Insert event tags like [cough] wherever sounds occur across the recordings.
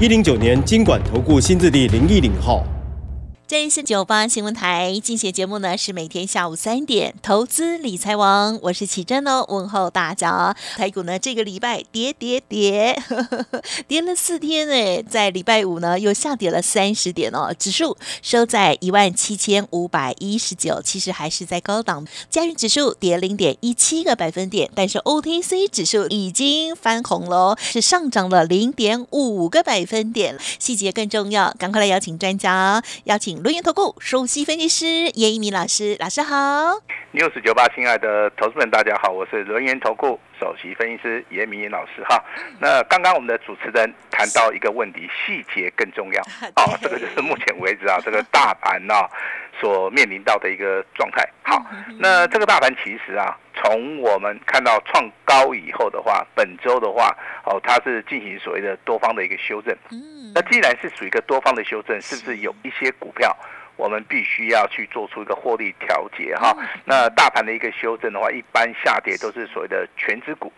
一零九年金管投顾新字第零一零号。这里是九八新闻台，进行节目呢是每天下午三点，投资理财王，我是启珍哦，问候大家。台股呢这个礼拜跌跌跌，呵呵 [laughs] 跌了四天哎，在礼拜五呢又下跌了三十点哦，指数收在一万七千五百一十九，其实还是在高档。加元指数跌零点一七个百分点，但是 OTC 指数已经翻红喽，是上涨了零点五个百分点。细节更重要，赶快来邀请专家，邀请。轮研投顾首席分析师叶一鸣老师，老师好。六四九八，亲爱的投资们，大家好，我是轮研投顾首席分析师严明老师哈。那刚刚我们的主持人谈到一个问题，细节更重要 [laughs] 啊，这个就是目前为止啊，这个大盘啊所面临到的一个状态。好，那这个大盘其实啊，从我们看到创高以后的话，本周的话哦，它是进行所谓的多方的一个修正。那既然是属于一个多方的修正，是不是有一些股票我们必须要去做出一个获利调节哈？那大盘的一个修正的话，一般下跌都是所谓的全资股，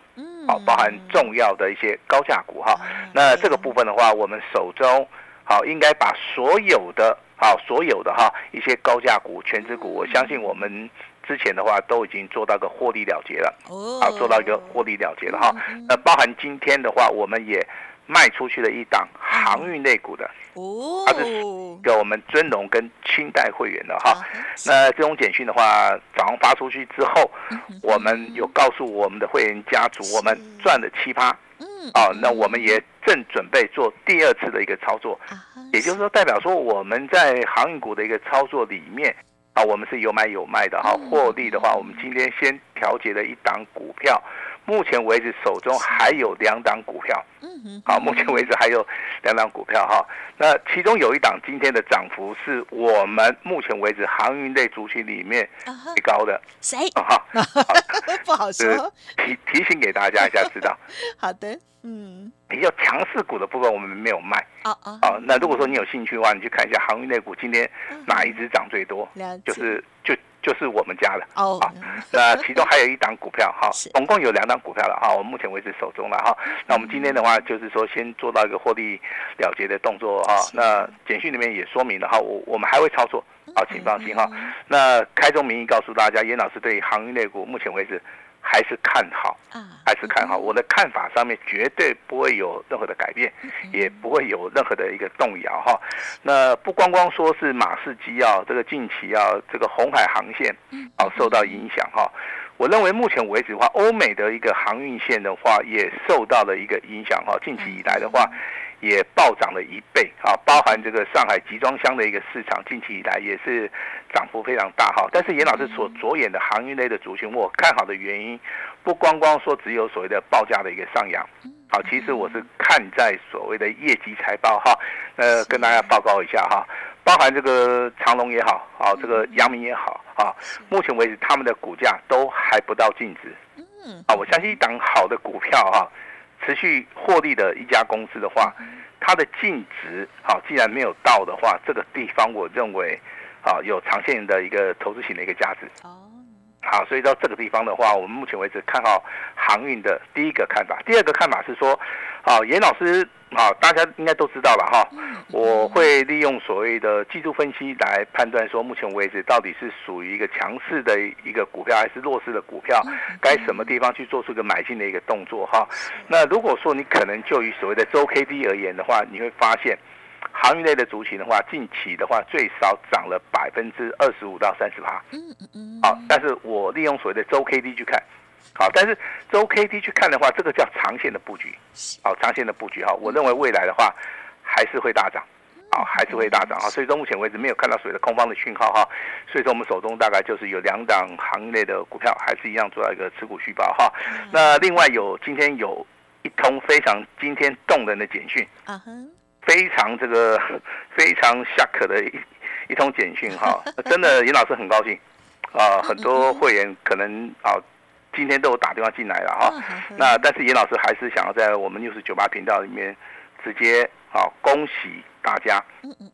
好，包含重要的一些高价股哈。那这个部分的话，我们手中好应该把所有的好所有的哈一些高价股、全资股，我相信我们之前的话都已经做到个获利了结了，好，做到一个获利了结了哈。那包含今天的话，我们也。卖出去的一档航运类股的，哦，它是给我们尊龙跟清代会员的哈。那这种简讯的话，早上发出去之后，我们有告诉我们的会员家族，我们赚了七趴。嗯，哦，那我们也正准备做第二次的一个操作，也就是说，代表说我们在航运股的一个操作里面，啊，我们是有买有卖的哈。获利的话，我们今天先调节了一档股票。目前为止，手中还有两档股票。嗯哼，好，目前为止还有两档股票哈。那其中有一档今天的涨幅是我们目前为止航运类族群里面最高的。谁？[laughs] 哈，[laughs] 不好说。提提醒给大家一下，知道。[laughs] 好的，嗯。比较强势股的部分我们没有卖。哦哦。好，那如果说你有兴趣的话，你去看一下航运类股今天哪一只涨最多？就是就。就是我们家的哦，那其中还有一档股票哈，[laughs] 总共有两档股票了哈，我目前为止手中了哈。那我们今天的话就是说先做到一个获利了结的动作哈。那简讯里面也说明了哈，我我们还会操作，好，请放心哈。那开宗明义告诉大家，严老师对航运类股目前为止。还是看好，还是看好。我的看法上面绝对不会有任何的改变，也不会有任何的一个动摇哈。那不光光说是马士基啊，这个近期啊，这个红海航线啊受到影响哈。我认为目前为止的话，欧美的一个航运线的话也受到了一个影响哈。近期以来的话。也暴涨了一倍啊！包含这个上海集装箱的一个市场，近期以来也是涨幅非常大哈。但是严老师所着眼的航运类的族群，我看好的原因，不光光说只有所谓的报价的一个上扬，好，其实我是看在所谓的业绩财报哈。呃，跟大家报告一下哈，包含这个长隆也好，啊，这个阳明也好，啊，目前为止他们的股价都还不到净值。嗯，啊，我相信一档好的股票哈。持续获利的一家公司的话，它的净值好，既然没有到的话，这个地方我认为，啊有长线的一个投资型的一个价值。哦，好，所以到这个地方的话，我们目前为止看好航运的第一个看法，第二个看法是说，好，严老师。好，大家应该都知道了哈。我会利用所谓的技术分析来判断，说目前为止到底是属于一个强势的一个股票，还是弱势的股票，该什么地方去做出一个买进的一个动作哈。那如果说你可能就以所谓的周 K D 而言的话，你会发现行业类的族群的话，近期的话最少涨了百分之二十五到三十八。嗯嗯嗯。好，但是我利用所谓的周 K D 去看。好，但是周 K D 去看的话，这个叫长线的布局。好，长线的布局哈，我认为未来的话还是会大涨，好，还是会大涨哈。所以到目前为止没有看到所谓的空方的讯号哈。所以说我们手中大概就是有两档行业的股票，还是一样做到一个持股续报哈。那另外有今天有。一通非常惊天动人的简讯啊哼，非常这个 [laughs] 非常 shock 的一一通简讯哈，[laughs] 真的严老师很高兴。啊，很多会员可能啊今天都有打电话进来了哈，那但是严老师还是想要在我们六十九八频道里面直接啊恭喜。大家，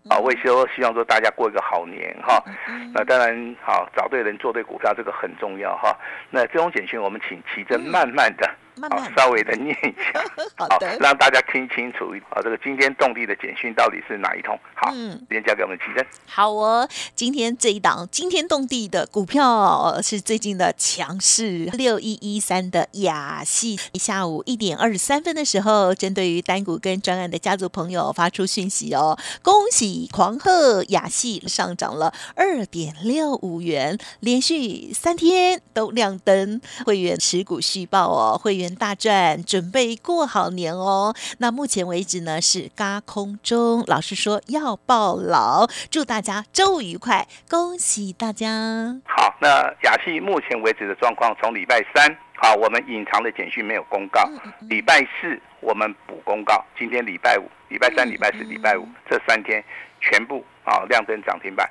啊，我也说希望说大家过一个好年哈。那当然，好找对人做对股票，这个很重要哈。那这种简讯，我们请奇珍慢慢的。好，稍微的念一下，[laughs] 好的，让大家听清楚啊，这个惊天动地的简讯到底是哪一通？好，嗯，先交给我们奇珍。好哦，今天这一档惊天动地的股票是最近的强势六一一三的雅系，下午一点二十三分的时候，针对于单股跟专案的家族朋朋友发出讯息哦，恭喜狂贺雅系上涨了二点六五元，连续三天都亮灯，会员持股续报哦，会员。大赚，准备过好年哦。那目前为止呢是嘎空中，老师说要报牢，祝大家周五愉快，恭喜大家。好，那雅戏目前为止的状况，从礼拜三好，我们隐藏的简讯没有公告，礼拜四我们补公告，今天礼拜五、礼拜三、礼拜四、礼拜五这三天全部啊亮灯涨停板。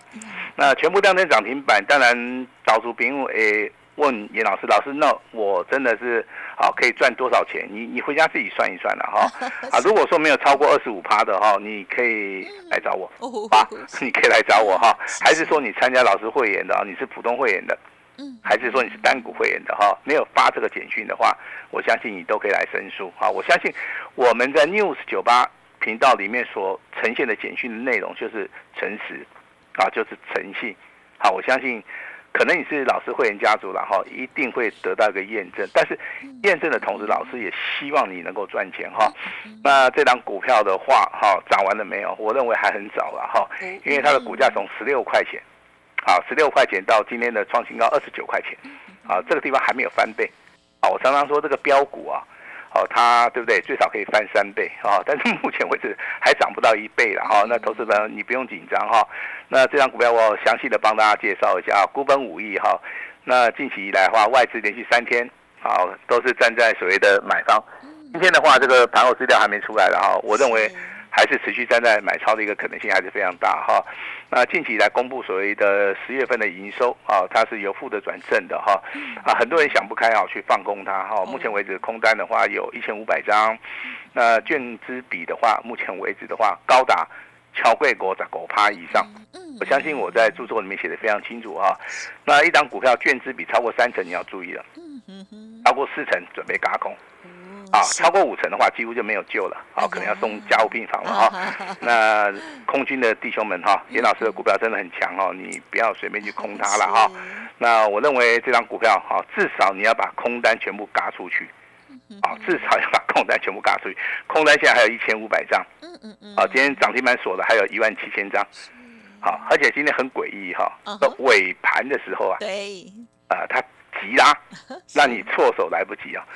那全部亮灯涨停板，当然导出屏诶。问严老师，老师，那我真的是好可以赚多少钱？你你回家自己算一算了哈。[laughs] 啊，如果说没有超过二十五趴的哈，你可以来找我啊，[laughs] 你可以来找我哈。还是说你参加老师会员的啊？你是普通会员的，嗯，还是说你是单股会员的哈？没有发这个简讯的话，我相信你都可以来申诉啊。我相信我们在 News 九八频道里面所呈现的简讯的内容就是诚实啊，就是诚信。好，我相信。可能你是老师会员家族了哈，一定会得到一个验证。但是验证的同时，老师也希望你能够赚钱哈。那这张股票的话哈，涨完了没有？我认为还很早了哈，因为它的股价从十六块钱，好，十六块钱到今天的创新高二十九块钱，啊，这个地方还没有翻倍。啊，我常常说这个标股啊。哦，它对不对？最少可以翻三倍啊！但是目前为止还涨不到一倍了哈。那投资人你不用紧张哈。那这张股票我详细的帮大家介绍一下啊，股本五亿哈。那近期以来的话，外资连续三天啊都是站在所谓的买方。今天的话，这个盘后资料还没出来了哈。我认为。还是持续站在买超的一个可能性还是非常大哈。那近期来公布所谓的十月份的营收啊，它是由负的转正的哈。啊，很多人想不开啊，去放空它哈。目前为止空单的话有一千五百张，那券资比的话，目前为止的话高达超贵国在狗趴以上。我相信我在著作里面写的非常清楚哈。那一张股票券资比超过三成，你要注意了。超过四成准备嘎空。啊，超过五成的话，几乎就没有救了。好，可能要送加护病房了哈。那空军的弟兄们哈，严老师的股票真的很强哦，你不要随便去空它了哈。那我认为这张股票哈，至少你要把空单全部嘎出去。啊，至少要把空单全部嘎出去。空单现在还有一千五百张。嗯嗯嗯。啊，今天涨停板锁的还有一万七千张。好，而且今天很诡异哈，尾盘的时候啊，对，啊，它急拉，[laughs] 让你措手来不及啊。哦，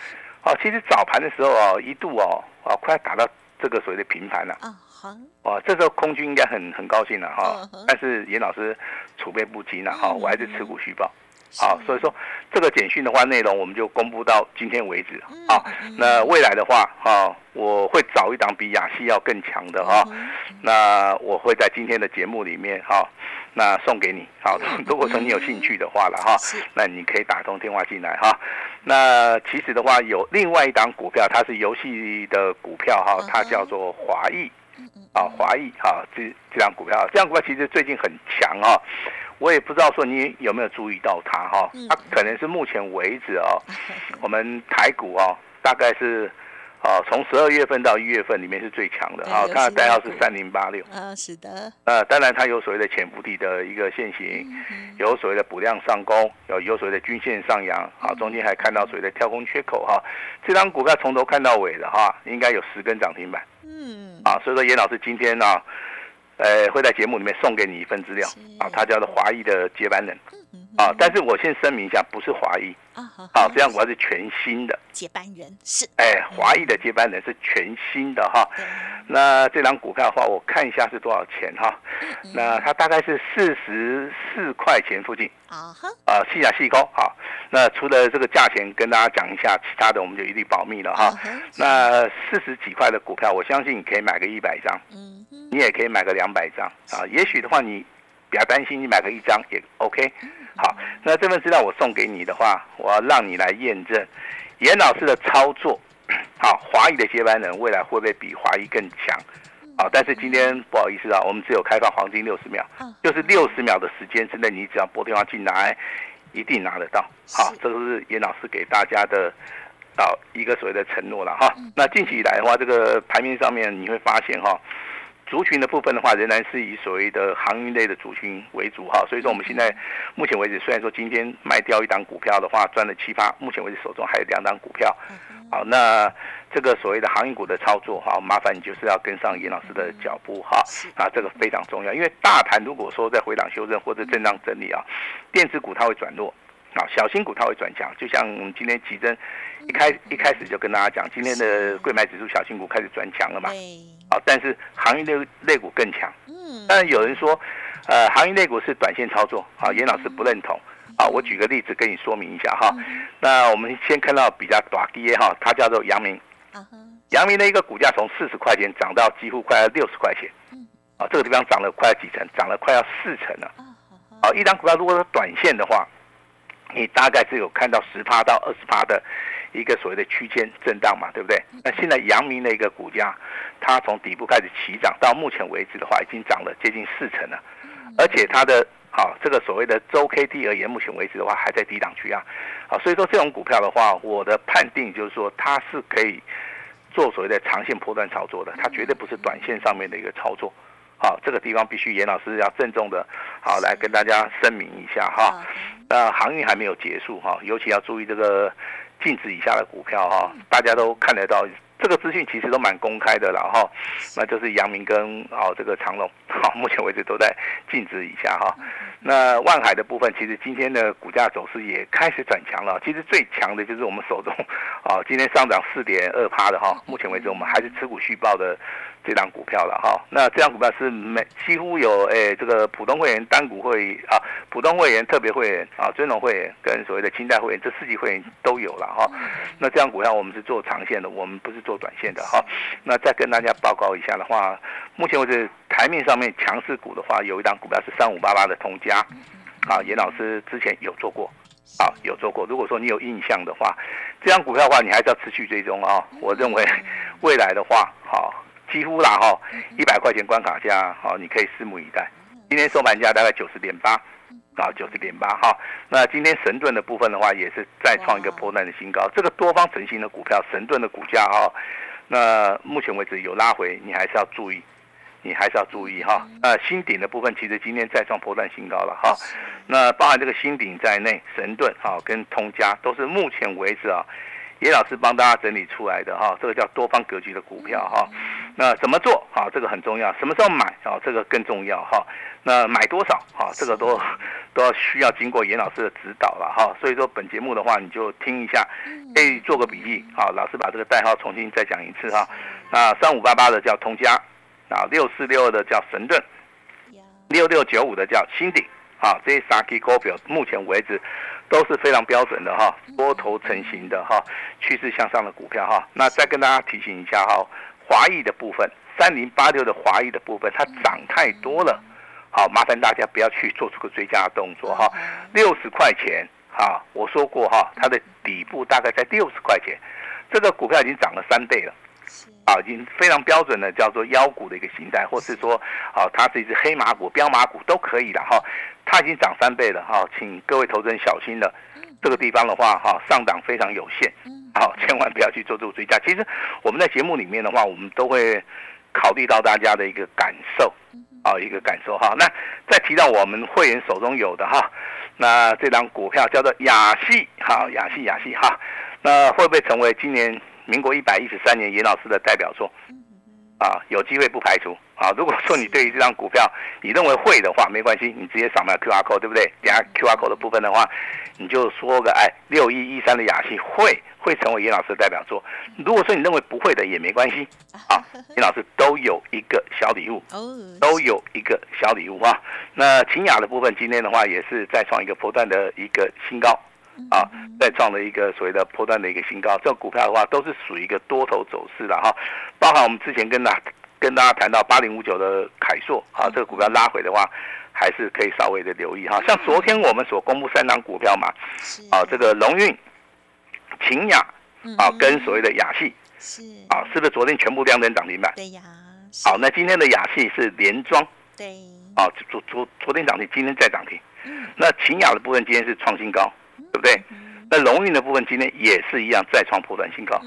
其实早盘的时候哦，一度哦，啊，快要打到这个所谓的平盘了。啊，好。哦，这时候空军应该很很高兴了哈。但是严老师储备不及呢，哈，我还是持股续报。好，所以说这个简讯的话，内容我们就公布到今天为止。好，那未来的话，哈，我会找一档比雅西要更强的哈。那我会在今天的节目里面哈。那送给你，好，[laughs] 如果说你有兴趣的话了哈，那你可以打通电话进来哈。那其实的话，有另外一档股票，它是游戏的股票哈，它叫做华裔，啊，华裔哈，这这张股票，这张股票其实最近很强啊。我也不知道说你有没有注意到它哈，它可能是目前为止啊，[laughs] 我们台股啊，大概是。啊，从十二月份到一月份里面是最强的啊，它的代号是三零八六啊，是的。呃，当然它有所谓的潜伏地的一个现形，有所谓的补量上攻，有有所谓的均线上扬啊，中间还看到所谓的跳空缺口哈。这张股票从头看到尾的哈，应该有十根涨停板。嗯。啊，所以说严老师今天呢，呃，会在节目里面送给你一份资料啊，他叫做华裔的接班人。啊，但是我先声明一下，不是华裔。啊，好，这样我是全新的。接班人是，哎，华裔的接班人是全新的哈。那这张股票的话，我看一下是多少钱哈？那它大概是四十四块钱附近。啊哈，啊细亚细高好。那除了这个价钱跟大家讲一下，其他的我们就一律保密了哈。那四十几块的股票，我相信你可以买个一百张，嗯，你也可以买个两百张。啊。也许的话，你比较担心，你买个一张也 OK。好，那这份资料我送给你的话，我要让你来验证严老师的操作。好，华裔的接班人未来会不会比华裔更强？好，但是今天不好意思啊，我们只有开放黄金六十秒，就是六十秒的时间之内，你只要拨电话进来，一定拿得到。好，这个是严老师给大家的啊一个所谓的承诺了哈。那近期以来的话，这个排名上面你会发现哈。族群的部分的话，仍然是以所谓的航运类的族群为主。哈，所以说我们现在目前为止，虽然说今天卖掉一档股票的话，赚了七八，目前为止手中还有两档股票，好，那这个所谓的航运股的操作哈，麻烦你就是要跟上严老师的脚步哈，啊，这个非常重要，因为大盘如果说在回档修正或者震荡整理啊，电子股它会转弱。啊，小新股它会转强，就像我们今天奇珍一开一开始就跟大家讲，今天的贵买指数小新股开始转强了嘛？啊，但是航运类类股更强。嗯。但是有人说，呃，航运类股是短线操作，啊，严老师不认同。啊，我举个例子跟你说明一下哈。那我们先看到比较短跌哈，它叫做阳明。阳明的一个股价从四十块钱涨到几乎快要六十块钱。嗯。啊，这个地方涨了快要几成，涨了快要四成了。啊，一张股票如果是短线的话。你大概只有看到十趴到二十趴的一个所谓的区间震荡嘛，对不对？那现在阳明的一个股价，它从底部开始起涨，到目前为止的话，已经涨了接近四成了，而且它的好这个所谓的周 K D 而言，目前为止的话还在低档区啊，好，所以说这种股票的话，我的判定就是说它是可以做所谓的长线波段操作的，它绝对不是短线上面的一个操作。好，这个地方必须严老师要郑重的，好来跟大家声明一下哈。那航运还没有结束哈，尤其要注意这个净值以下的股票哈，大家都看得到，这个资讯其实都蛮公开的了哈。那就是阳明跟哦这个长隆，好，[laughs] 目前为止都在净值以下哈。那万海的部分，其实今天的股价走势也开始转强了。其实最强的就是我们手中，啊，今天上涨四点二趴的哈。目前为止，我们还是持股续报的这张股票了哈。那这张股票是每几乎有诶这个普通会员、单股会啊、普通会员、特别会员啊、尊荣会员跟所谓的清代会员这四级会员都有了哈。那这张股票我们是做长线的，我们不是做短线的哈。那再跟大家报告一下的话，目前为止台面上面强势股的话，有一档股票是三五八八的通家。啊，严老师之前有做过，啊，有做过。如果说你有印象的话，这张股票的话，你还是要持续追踪啊。我认为未来的话，好，几乎啦哈，一百块钱关卡价，好，你可以拭目以待。今天收盘价大概九十点八，啊，九十点八哈。那今天神盾的部分的话，也是再创一个破烂的新高。这个多方成型的股票，神盾的股价哈，那目前为止有拉回，你还是要注意。你还是要注意哈，呃，新顶的部分其实今天再创破断新高了哈，那包含这个新顶在内，神盾哈跟通家都是目前为止啊，叶老师帮大家整理出来的哈，这个叫多方格局的股票哈，那怎么做啊？这个很重要，什么时候买啊？这个更重要哈，那买多少啊？这个都 [laughs] 都要需要经过严老师的指导了哈，所以说本节目的话，你就听一下，可以做个笔记啊，老师把这个代号重新再讲一次哈，那三五八八的叫通家。啊，六四六二的叫神盾，六六九五的叫新鼎，啊，这些三 K 股票目前为止都是非常标准的哈，多头成型的哈，趋势向上的股票哈。那再跟大家提醒一下哈，华裔的部分，三零八六的华裔的部分，它涨太多了，好，麻烦大家不要去做出个追加动作哈。六十块钱哈，我说过哈，它的底部大概在六十块钱，这个股票已经涨了三倍了。啊，已经非常标准的叫做妖股的一个形态，或是说，啊，它是一只黑马股、标马股都可以的哈。它已经涨三倍了哈，请各位投资人小心了。这个地方的话哈，上涨非常有限，好，[laughs] 千万不要去做这个追加。其实我们在节目里面的话，我们都会考虑到大家的一个感受，啊，一个感受哈。那再提到我们会员手中有的哈，那这张股票叫做雅戏，好，雅戏雅戏哈，那会不会成为今年？民国一百一十三年，严老师的代表作，啊，有机会不排除啊。如果说你对于这张股票你认为会的话，没关系，你直接扫描 Q R code，对不对？等下 Q R code 的部分的话，你就说个哎，六一一三的雅戏会会成为严老师的代表作。如果说你认为不会的也没关系啊，[laughs] 严老师都有一个小礼物，都有一个小礼物啊。那秦雅的部分今天的话也是再创一个波段的一个新高。啊，再创了一个所谓的破断的一个新高，这个股票的话都是属于一个多头走势了哈，包含我们之前跟大跟大家谈到八零五九的凯硕啊，这个股票拉回的话，还是可以稍微的留意哈。像昨天我们所公布三档股票嘛，啊，这个龙运、秦雅啊，跟所谓的雅系是啊，是不是昨天全部亮灯涨停板？对呀。好，那今天的雅系是连庄，对，啊，昨昨昨天涨停，今天再涨停。那秦雅的部分今天是创新高。对不对？那龙运的部分今天也是一样再创破断新高，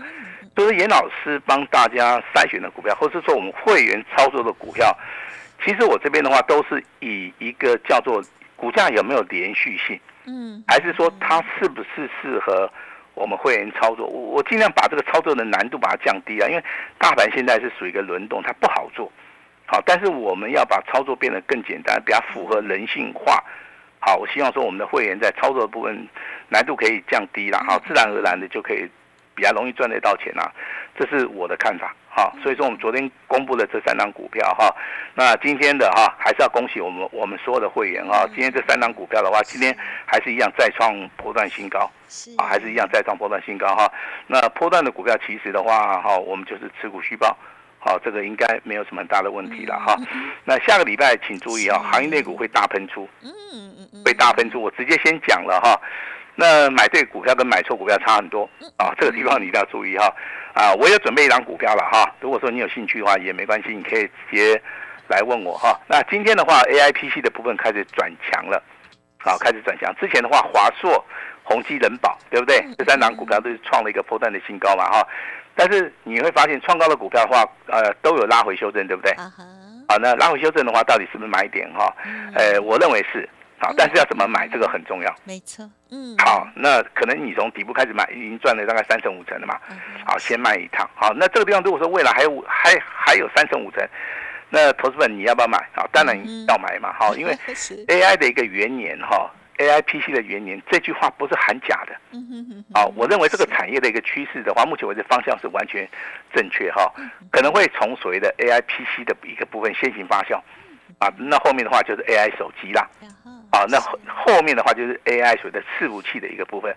都是严老师帮大家筛选的股票，或是说我们会员操作的股票。其实我这边的话都是以一个叫做股价有没有连续性，嗯，还是说它是不是适合我们会员操作？我我尽量把这个操作的难度把它降低啊，因为大盘现在是属于一个轮动，它不好做。好，但是我们要把操作变得更简单，比较符合人性化。好，我希望说我们的会员在操作的部分难度可以降低了，哈，自然而然的就可以比较容易赚得到钱啊，这是我的看法，好，所以说我们昨天公布了这三档股票，哈，那今天的哈还是要恭喜我们我们所有的会员啊，今天这三档股票的话，今天还是一样再创波段新高，啊，还是一样再创波段新高哈，那波段的股票其实的话，哈，我们就是持股续报。好，这个应该没有什么很大的问题了哈。那下个礼拜请注意啊，行业内股会大喷出，嗯嗯嗯，会大喷出。我直接先讲了哈。那买对股票跟买错股票差很多啊，这个地方你一定要注意哈。啊，我有准备一张股票了哈。如果说你有兴趣的话也没关系，你可以直接来问我哈。那今天的话，A I P C 的部分开始转强了，好，开始转强。之前的话，华硕、宏基、人保，对不对？这三档股票都是创了一个波段的新高嘛哈。但是你会发现，创高的股票的话，呃，都有拉回修正，对不对？啊好，那拉回修正的话，到底是不是买点哈？呃，我认为是。好，但是要怎么买，这个很重要。没错。嗯。好，那可能你从底部开始买，已经赚了大概三成五成了嘛。好，先卖一趟。好，那这个地方如果说未来还有还还有三成五成，那投资本你要不要买？好，当然要买嘛。好，因为 [laughs] AI 的一个元年哈。A I P C 的元年这句话不是喊假的，啊，我认为这个产业的一个趋势的话，目前为止方向是完全正确哈，可能会从所谓的 A I P C 的一个部分先行发酵，啊，那后面的话就是 A I 手机啦，啊，那后面的话就是 A I 所谓的伺服器的一个部分，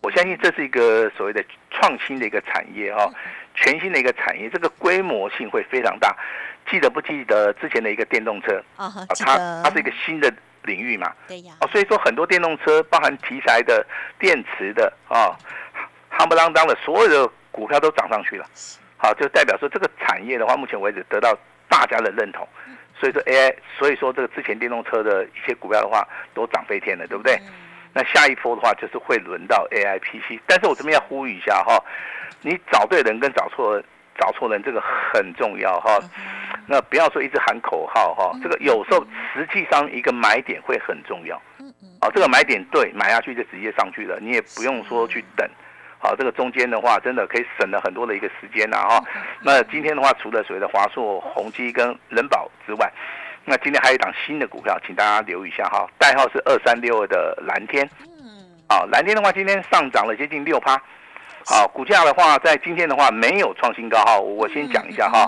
我相信这是一个所谓的创新的一个产业哈，全新的一个产业，这个规模性会非常大，记得不记得之前的一个电动车？啊，它它是一个新的。领域嘛，对呀，哦，所以说很多电动车，包含题材的、电池的啊，夯不啷当的，所有的股票都涨上去了，好，就代表说这个产业的话，目前为止得到大家的认同，所以说 AI，所以说这个之前电动车的一些股票的话，都涨飞天了，对不对？那下一波的话，就是会轮到 AI PC，但是我这边要呼吁一下哈，你找对人跟找错找错人，这个很重要哈。那不要说一直喊口号哈，这个有时候实际上一个买点会很重要。嗯嗯。好，这个买点对，买下去就直接上去了，你也不用说去等。好，这个中间的话，真的可以省了很多的一个时间呐哈。那今天的话，除了所谓的华硕、宏基跟人保之外，那今天还有一档新的股票，请大家留意一下哈，代号是二三六二的蓝天。嗯。好，蓝天的话，今天上涨了接近六趴。好，股价的话，在今天的话没有创新高哈，我先讲一下哈。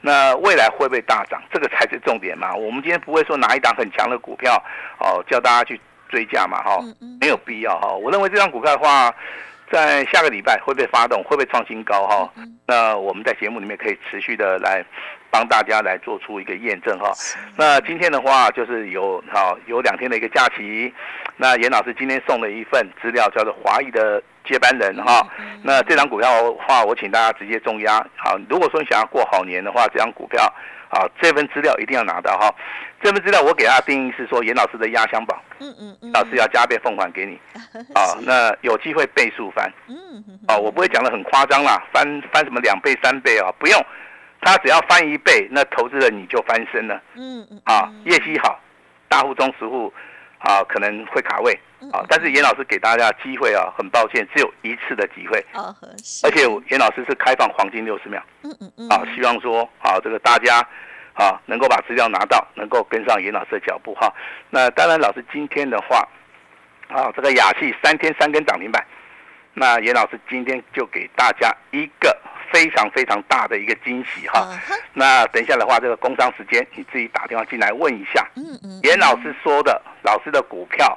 那未来会不会大涨？这个才是重点嘛。我们今天不会说拿一档很强的股票，哦，叫大家去追价嘛，哈，没有必要哈。我认为这张股票的话，在下个礼拜会不会发动，会不会创新高哈？那我们在节目里面可以持续的来帮大家来做出一个验证哈。那今天的话就是有好有两天的一个假期，那严老师今天送了一份资料，叫做华裔的。接班人哈，那这张股票的话，我请大家直接重压。好，如果说你想要过好年的话，这张股票，啊，这份资料一定要拿到哈。这份资料我给大家定义是说，严老师的压箱宝，嗯嗯嗯，老师要加倍奉还给你，[laughs] 啊，那有机会倍数翻，嗯嗯，啊，我不会讲的很夸张啦，翻翻什么两倍三倍啊，不用，他只要翻一倍，那投资人你就翻身了，嗯嗯，啊，业绩好，大户中十户。啊可能会卡位啊，但是严老师给大家机会啊，很抱歉只有一次的机会，而且严老师是开放黄金六十秒，嗯嗯嗯，啊，希望说啊这个大家啊能够把资料拿到，能够跟上严老师的脚步哈。那当然，老师今天的话啊，这个雅戏三天三根涨停板，那严老师今天就给大家一个。非常非常大的一个惊喜哈，那等一下的话，这个工商时间你自己打电话进来问一下，嗯嗯，严老师说的，老师的股票。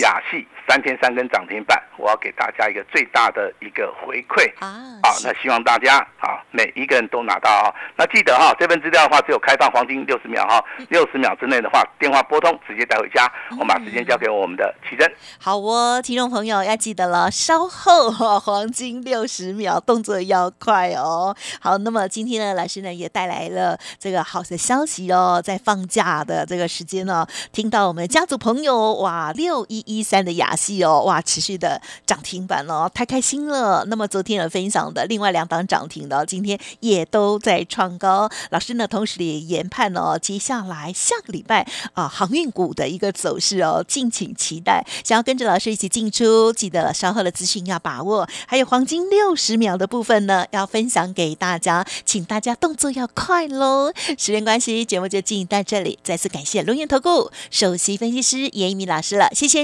雅系三天三根涨停板，我要给大家一个最大的一个回馈啊！好，那希望大家啊，每一个人都拿到啊。那记得哈，这份资料的话只有开放黄金六十秒哈，六十秒之内的话，电话拨通直接带回家。我们把时间交给我们的奇珍。好哦，听众朋友要记得了，稍后哈，黄金六十秒，动作要快哦。好，那么今天呢，老师呢也带来了这个好的消息哦，在放假的这个时间呢，听到我们家族朋友哇六。一一一三的雅戏哦，哇，持续的涨停板哦，太开心了。那么昨天有分享的另外两档涨停的，今天也都在创高。老师呢，同时也研判哦，接下来下个礼拜啊，航运股的一个走势哦，敬请期待。想要跟着老师一起进出，记得稍后的资讯要把握。还有黄金六十秒的部分呢，要分享给大家，请大家动作要快喽。时间关系，节目就进行到这里。再次感谢龙岩投顾首席分析师严一鸣老师了，谢谢。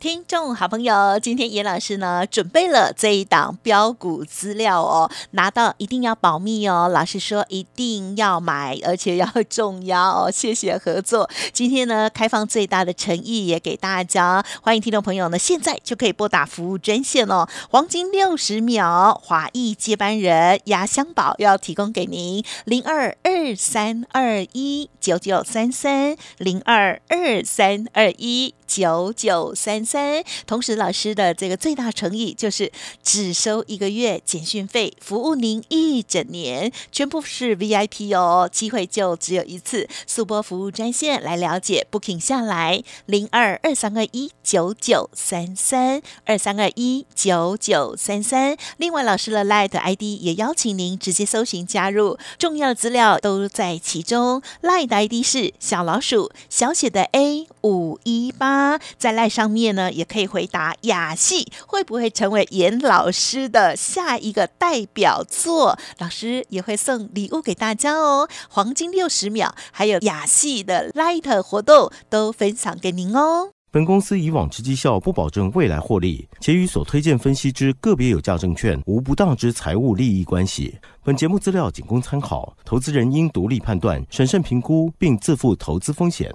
听众好朋友，今天严老师呢准备了这一档标股资料哦，拿到一定要保密哦。老师说一定要买，而且要重要哦。谢谢合作。今天呢开放最大的诚意也给大家，欢迎听众朋友呢现在就可以拨打服务专线哦。黄金六十秒，华裔接班人压箱宝要提供给您零二二三二一九九三三零二二三二一。九九三三，同时老师的这个最大诚意就是只收一个月简讯费，服务您一整年，全部是 V I P 哦，机会就只有一次，速播服务专线来了解，booking 下来零二二三二一九九三三二三二一九九三三，另外老师的 Light ID 也邀请您直接搜寻加入，重要的资料都在其中，Light ID 是小老鼠小写的 A 五一八。在赖上面呢，也可以回答雅戏会不会成为严老师的下一个代表作？老师也会送礼物给大家哦，黄金六十秒，还有雅戏的 Light 活动都分享给您哦。本公司以往之绩效不保证未来获利，且与所推荐分析之个别有价证券无不当之财务利益关系。本节目资料仅供参考，投资人应独立判断、审慎评估，并自负投资风险。